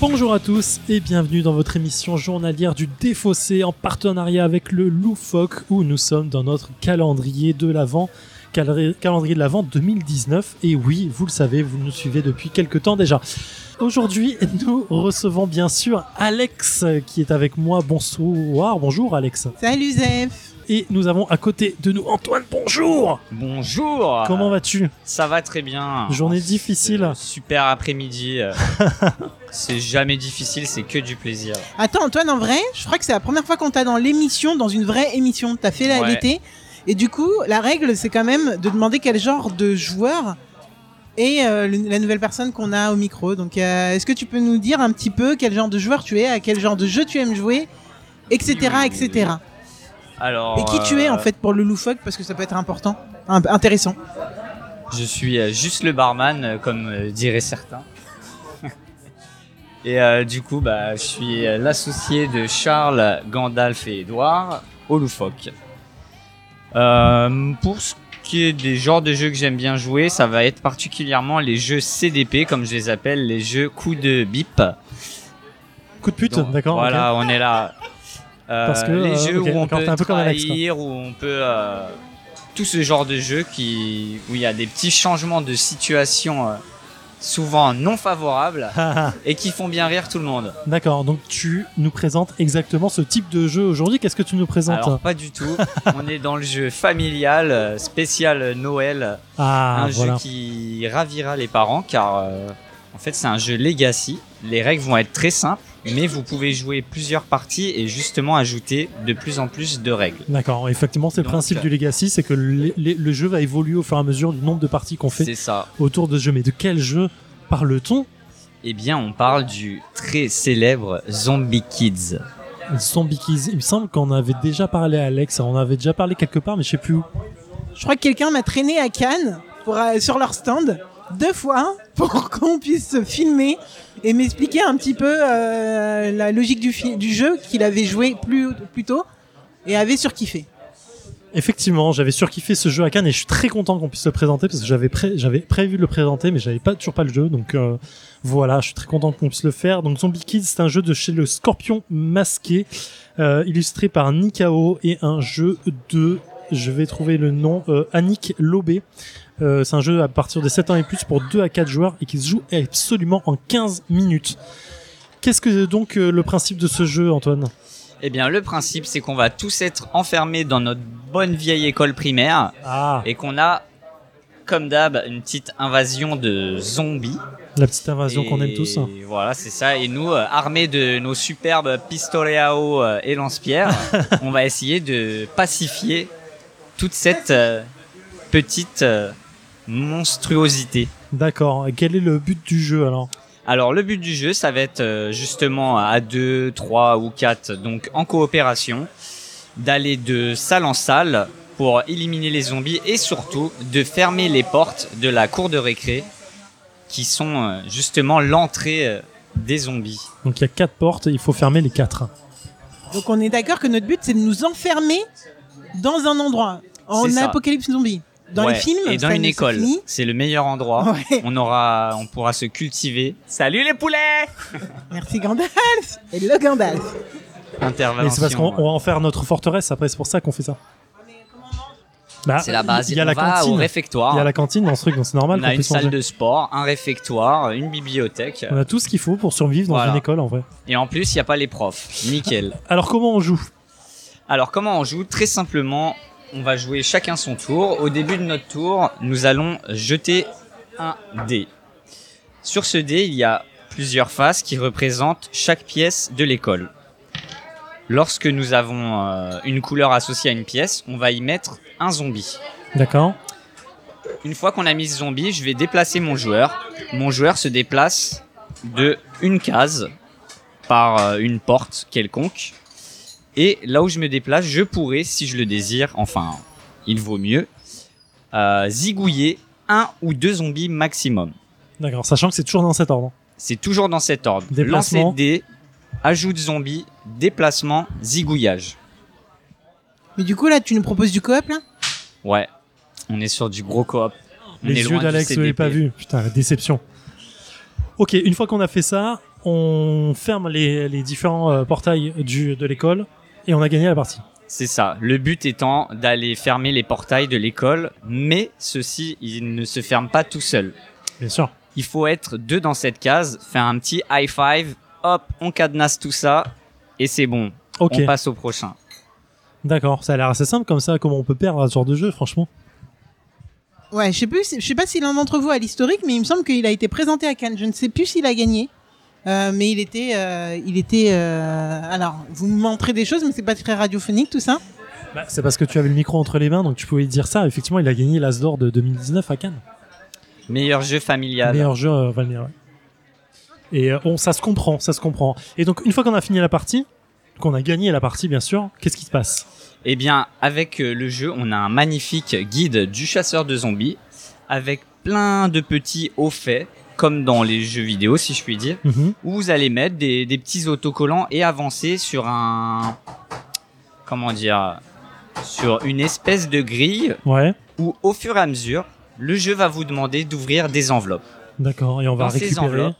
Bonjour à tous et bienvenue dans votre émission journalière du Défaussé en partenariat avec le Loufoque où nous sommes dans notre calendrier de l'Avent, calendrier de l'Avent 2019. Et oui, vous le savez, vous nous suivez depuis quelques temps déjà. Aujourd'hui, nous recevons bien sûr Alex qui est avec moi. Bonsoir, bonjour Alex. Salut Zef Et nous avons à côté de nous Antoine, bonjour Bonjour Comment vas-tu? Ça va très bien. Journée difficile. euh, super après-midi. euh. c'est jamais difficile, c'est que du plaisir. Attends Antoine, en vrai, je crois que c'est la première fois qu'on t'a dans l'émission, dans une vraie émission. T'as fait la Ouais. l'été. Et du coup, la règle, c'est quand même de demander quel genre de joueur est euh, le- la nouvelle personne qu'on a au micro. Donc, euh, est-ce que tu peux nous dire un petit peu quel genre de joueur tu es, à quel genre de jeu tu aimes jouer, etc., etc. Alors, Et qui tu es en euh, fait pour le loufoque, parce que ça peut être important, intéressant. Je suis juste le barman, comme diraient certains. et euh, du coup, bah, je suis l'associé de Charles, Gandalf et Edouard au Loufoque. Euh, pour ce qui est des genres de jeux que j'aime bien jouer, ça va être particulièrement les jeux CDP, comme je les appelle, les jeux coups de bip. Coup de pute, d'accord. Voilà, on est là. Euh, Parce que, les euh, jeux où on peut un peu comme Alex, quoi. trahir, où on peut euh, tout ce genre de jeux qui où il y a des petits changements de situation euh, souvent non favorables et qui font bien rire tout le monde. D'accord, donc tu nous présentes exactement ce type de jeu aujourd'hui. Qu'est-ce que tu nous présentes Alors pas du tout. on est dans le jeu familial euh, spécial Noël, Ah, un voilà. jeu qui ravira les parents car euh, en fait c'est un jeu legacy. Les règles vont être très simples, mais vous pouvez jouer plusieurs parties et justement ajouter de plus en plus de règles. D'accord, effectivement, c'est le principe euh, du Legacy, c'est que le, le- le jeu va évoluer au fur et à mesure du nombre de parties qu'on fait C'est ça. autour de ce jeu. Mais de quel jeu parle-t-on? Eh bien, on parle du très célèbre Zombie Kids. Zombie Kids. Il me semble qu'on avait déjà parlé à Alex, on avait déjà parlé quelque part, mais je sais plus où. Je crois que quelqu'un m'a traîné à Cannes pour, euh, sur leur stand deux fois pour qu'on puisse se filmer et m'expliquer un petit peu euh, la logique du, jeu qu'il avait joué plus, plus tôt et avait surkiffé. Effectivement, j'avais surkiffé ce jeu à Cannes et je suis très content qu'on puisse le présenter parce que j'avais prévu de le présenter, mais j'avais pas toujours pas le jeu. Donc euh, voilà, je suis très content qu'on puisse le faire. Donc Zombie Kids, c'est un jeu de chez le Scorpion Masqué, euh, illustré par Nikao et un jeu de, je vais trouver le nom, euh, Annick Lobé. Euh, c'est un jeu à partir de 7 ans et plus pour 2 à 4 joueurs et qui se joue absolument en 15 minutes. Qu'est-ce que donc euh, le principe de ce jeu, Antoine? Eh bien, le principe, c'est qu'on va tous être enfermés dans notre bonne vieille école primaire Ah, et qu'on a, comme d'hab, une petite invasion de zombies. la petite invasion qu'on aime tous. Voilà, c'est ça. Et nous, euh, armés de nos superbes pistolets à eau euh, et lance-pierres, on va essayer de pacifier toute cette euh, petite monstruosité. D'accord. Quel est le but du jeu alors Alors le but du jeu, ça va être euh, justement à 2, 3 ou 4, donc en coopération, d'aller de salle en salle pour éliminer les zombies et surtout de fermer les portes de la cour de récré qui sont euh, justement l'entrée euh, des zombies. Donc il y a quatre portes, il faut fermer les quatre. Donc on est d'accord que notre but c'est de nous enfermer dans un endroit en apocalypse zombie. Dans Ouais, les films, et dans une école, c'est le meilleur endroit. Ouais. On aura, on pourra se cultiver. Salut les poulets Merci Gandalf et le Gandalf. Intervention. C'est parce qu'on on va en faire notre forteresse après, c'est pour ça qu'on fait ça. Bah, C'est la base. Il y a on la va au cantine. réfectoire. Il y a la cantine dans ce truc, donc c'est normal On a une salle manger. de sport, un réfectoire, une bibliothèque. On a tout ce qu'il faut pour survivre dans Voilà. une école en vrai. Et en plus, il n'y a pas les profs. Nickel. Alors comment on joue? Alors, comment on joue? Très simplement, on va jouer chacun son tour. Au début de notre tour, nous allons jeter un dé. Sur ce dé, il y a plusieurs faces qui représentent chaque pièce de l'école. Lorsque nous avons euh, une couleur associée à une pièce, on va y mettre un zombie. D'accord Une fois qu'on a mis ce zombie, je vais déplacer mon joueur. Mon joueur se déplace de une case par euh, une porte quelconque. Et là où je me déplace, je pourrais, si je le désire, enfin, il vaut mieux, euh, zigouiller un ou deux zombies maximum. D'accord, sachant que c'est toujours dans cet ordre. C'est toujours dans cet ordre. Déplacement. Lancer de dés, ajout de zombies, déplacement, zigouillage. Mais du coup là, tu nous proposes du coop là? Ouais, on est sur du gros coop. On Les est yeux d'Alex, je l'ai CDP. pas vu. Putain, la déception. Ok, une fois qu'on a fait ça, on ferme les, les différents euh, portails du, de l'école et on a gagné la partie. C'est ça. Le but étant d'aller fermer les portails de l'école, mais ceci, il ne se ferme pas tout seul. Bien sûr. Il faut être deux dans cette case, faire un petit high five, hop, on cadenasse tout ça, et c'est bon. Ok, On passe au prochain. d'accord. Ça a l'air assez simple comme ça, comment on peut perdre à ce genre de jeu, franchement. Ouais, je sais plus, je sais pas si l'un d'entre vous a l'historique, mais il me semble qu'il a été présenté à Cannes. Je ne sais plus s'il a gagné. Euh, mais il était, euh, il était. euh, alors, vous me montrez des choses, mais c'est pas très radiophonique tout ça. Bah, c'est parce que tu avais le micro entre les mains, donc tu pouvais dire ça. Effectivement, il a gagné l'As d'or de 2019 à Cannes. Meilleur jeu familial. Meilleur jeu, euh, Valmir, ouais. Et euh, on, ça se comprend, ça se comprend. Et donc, une fois qu'on a fini la partie, qu'on a gagné la partie, bien sûr, qu'est-ce qui se passe? Eh bien, avec le jeu, on a un magnifique guide du chasseur de zombies, avec plein de petits hauts faits, comme dans les jeux vidéo, si je puis dire, Mhm. où vous allez mettre des, des petits autocollants et avancer sur un... Comment dire Sur une espèce de grille Ouais, où, au fur et à mesure, le jeu va vous demander d'ouvrir des enveloppes. d'accord. Et on va Dans ces récupérer. enveloppes,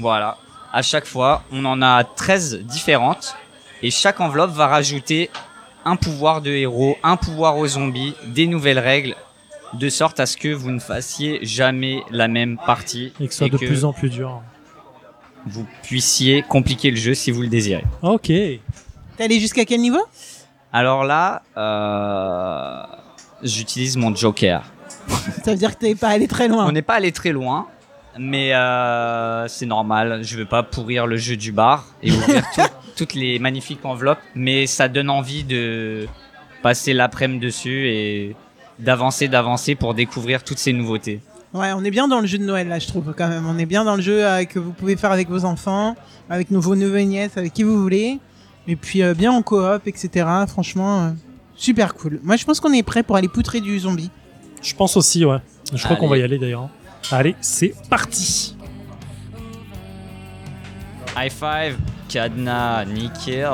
Voilà. À chaque fois, on en a 13 différentes. Et chaque enveloppe va rajouter un pouvoir de héros, un pouvoir aux zombies, des nouvelles règles, de sorte à ce que vous ne fassiez jamais la même partie Et que ce soit de plus en plus dur. vous puissiez compliquer le jeu si vous le désirez. Ok. T'es allé jusqu'à quel niveau? Alors là, euh, j'utilise mon joker. Ça veut dire que t'es pas allé très loin. On n'est pas allé très loin, mais euh, c'est normal. Je veux pas pourrir le jeu du bar et ouvrir tout- toutes les magnifiques enveloppes, mais ça donne envie de passer l'après-midi dessus et d'avancer, d'avancer pour découvrir toutes ces nouveautés. Ouais, on est bien dans le jeu de Noël là, je trouve quand même. On est bien dans le jeu euh, que vous pouvez faire avec vos enfants, avec nos- vos neveux et nièces, avec qui vous voulez. Et puis euh, bien en coop, etc. Franchement, euh, super cool. Moi, je pense qu'on est prêt pour aller poutrer du zombie. Je pense aussi, ouais. Je crois qu'on va y aller d'ailleurs. Allez, c'est parti. High five, cadenas, nickel.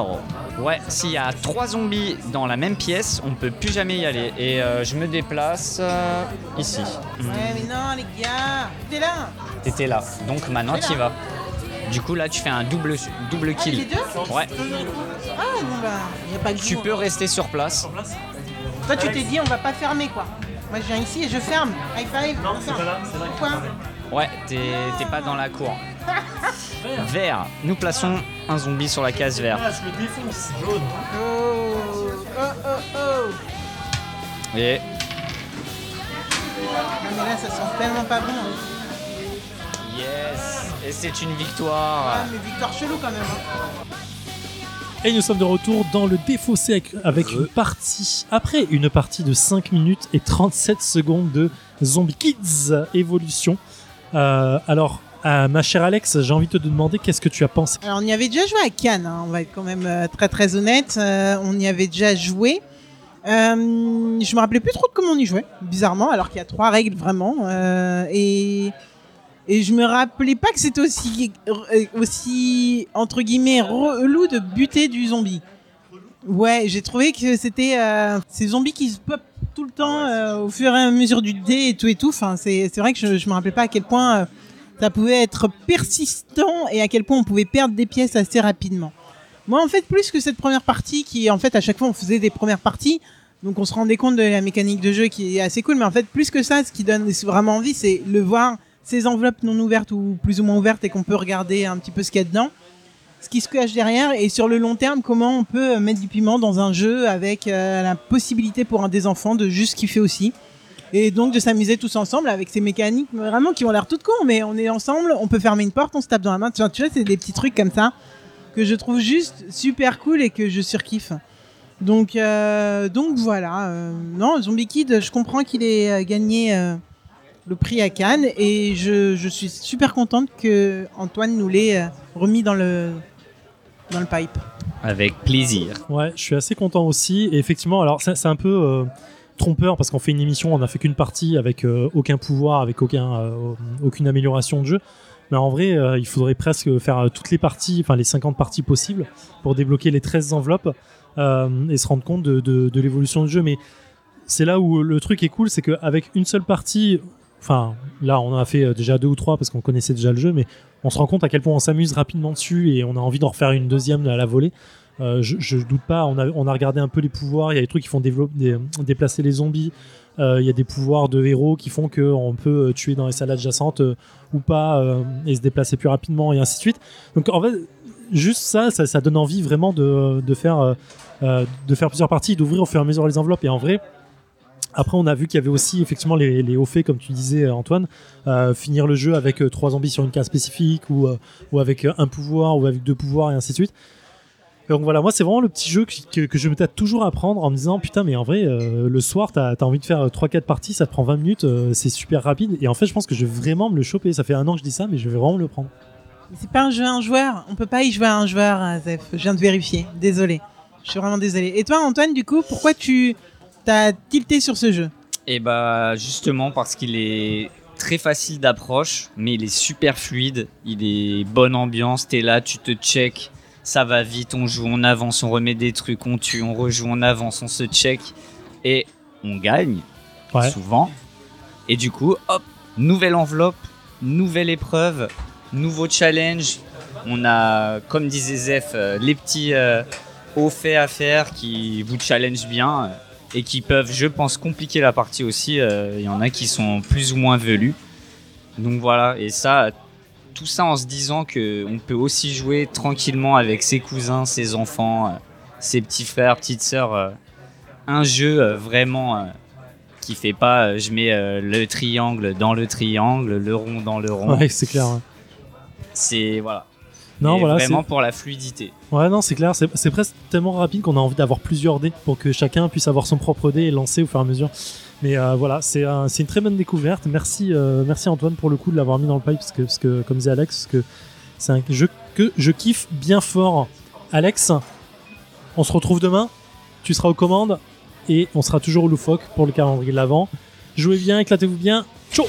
Ouais, s'il y a trois zombies dans la même pièce, on peut plus jamais y aller. Et euh, je me déplace euh, ici. Ouais, mais non, les gars, t'es là. T'étais là, donc maintenant tu y vas. Du coup là tu fais un double double Ah, les kill. deux Ouais. Ah, bon bah, y a pas de Tu peux rester sur place. Toi, tu t'es dit, on va pas fermer quoi. Moi, je viens ici et je ferme. High five. on ferme. Pourquoi Ouais, t'es t'es pas dans la cour. Vert. Nous plaçons un zombie sur la case vert. je le défonce. Jaune. Oh, oh, oh, oh. Et Non, mais là, ça sent tellement pas bon. hein. yes. Et c'est une Ah, victoire. mais Victor chelou quand même. hein. Et nous sommes de retour dans le défaussé avec, avec une partie, après une partie de 5 minutes et 37 secondes de Zombie Kids Evolution. Euh, alors, euh, ma chère Alex, j'ai envie de te demander qu'est-ce que tu as pensé? Alors, on y avait déjà joué à Cannes, hein, on va être quand même euh, très très honnête. Euh, on y avait déjà joué. Euh, je me rappelais plus trop de comment on y jouait, bizarrement, alors qu'il y a trois règles vraiment. Euh, et, et je me rappelais pas que c'était aussi, aussi, entre guillemets, relou de buter du zombie. Ouais, j'ai trouvé que c'était euh, ces zombies qui se pop tout le temps euh, au fur et à mesure du dé et tout et tout. Enfin, c'est c'est vrai que je, je me rappelais pas à quel point euh, ça pouvait être persistant et à quel point on pouvait perdre des pièces assez rapidement. Moi, en fait, plus que cette première partie, qui en fait à chaque fois on faisait des premières parties, donc on se rendait compte de la mécanique de jeu qui est assez cool, mais en fait, plus que ça, ce qui donne vraiment envie, c'est le voir ces enveloppes non ouvertes ou plus ou moins ouvertes et qu'on peut regarder un petit peu ce qu'il y a dedans, ce qui se cache derrière et sur le long terme, comment on peut mettre du piment dans un jeu avec euh, la possibilité pour un des enfants de juste kiffer aussi. Et donc de s'amuser tous ensemble avec ces mécaniques vraiment qui ont l'air toutes cons, mais on est ensemble, on peut fermer une porte, on se tape dans la main. Tu vois, tu vois, c'est des petits trucs comme ça que je trouve juste super cool et que je surkiffe. Donc, euh, donc voilà. euh, non, Zombie Kid, je comprends qu'il ait euh, gagné euh, le prix à Cannes et je, je suis super contente que Antoine nous l'ait euh, remis dans le dans le pipe. Avec plaisir. Ouais, je suis assez content aussi. Et effectivement, alors c'est c'est un peu euh, trompeur parce qu'on fait une émission, on n'a fait qu'une partie avec euh, aucun pouvoir, avec euh, aucune amélioration de jeu. Mais en vrai, euh, il faudrait presque faire toutes les parties, enfin les 50 parties possibles pour débloquer les 13 enveloppes et se rendre compte de, de, l'évolution du jeu. Mais c'est là où le truc est cool, c'est qu'avec une seule partie, enfin, là, on en a fait déjà deux ou trois parce qu'on connaissait déjà le jeu, mais on se rend compte à quel point on s'amuse rapidement dessus et on a envie d'en refaire une deuxième à la volée. Euh, je, je doute pas, on a, regardé un peu les pouvoirs, il y a des trucs qui font déplacer les zombies, Euh, il y a des pouvoirs de héros qui font qu'on peut euh, tuer dans les salles adjacentes ou pas et se déplacer plus rapidement et ainsi de suite. Donc en fait, juste ça, ça, donne envie vraiment de, faire, plusieurs parties, d'ouvrir au fur et à mesure les enveloppes. Et en vrai, après, on a vu qu'il y avait aussi effectivement les, hauts faits, comme tu disais, Antoine, finir le jeu avec trois zombies sur une case spécifique ou, ou avec un pouvoir ou avec deux pouvoirs et ainsi de suite. Et donc voilà, moi c'est vraiment le petit jeu que, que, que je me tâte toujours à prendre en me disant putain mais en vrai euh, le soir t'as as envie de faire 3-4 parties, ça te prend 20 minutes, euh, c'est super rapide et en fait je pense que je vais vraiment me le choper, ça fait un an que je dis ça mais je vais vraiment me le prendre. C'est pas un jeu à un joueur. On peut pas y jouer à un joueur, euh, Zef. Je viens de vérifier. Désolé. Je suis vraiment désolé. Et toi, Antoine, du coup, pourquoi tu t'as tilté sur ce jeu? Et bah justement parce qu'il est très facile d'approche, mais il est super fluide, il est bonne ambiance, t'es là, tu te check, ça va vite, on joue, on avance, on remet des trucs, on tue, on rejoue, on avance, on se check, et on gagne, Ouais. souvent. Et du coup, hop, nouvelle enveloppe, nouvelle épreuve, nouveau challenge. On a, comme disait Zef, euh, les petits euh, hauts faits à faire qui vous challenge bien et qui peuvent, je pense, compliquer la partie aussi. Euh, Il y en a qui sont plus ou moins velus. Donc voilà, et ça, tout ça en se disant que on peut aussi jouer tranquillement avec ses cousins, ses enfants, euh, ses petits frères, petites sœurs. euh, un jeu euh, vraiment qui fait pas je mets le triangle dans le triangle, le rond dans le rond. Ouais, c'est clair. ouais. C'est voilà. Non, Et voilà, vraiment pour la fluidité. Ouais, non, c'est clair. C'est c'est presque tellement rapide qu'on a envie d'avoir plusieurs dés pour que chacun puisse avoir son propre dé et lancer au fur et à mesure. Mais euh, voilà, c'est un- c'est une très bonne découverte. Merci, euh, merci Antoine pour le coup de l'avoir mis dans le pipe parce que, comme disait Alex, c'est un jeu que je kiffe bien fort. Alex, on se retrouve demain. Tu seras aux commandes et on sera toujours au loufoque pour le calendrier de l'avant. Jouez bien, éclatez-vous bien. Ciao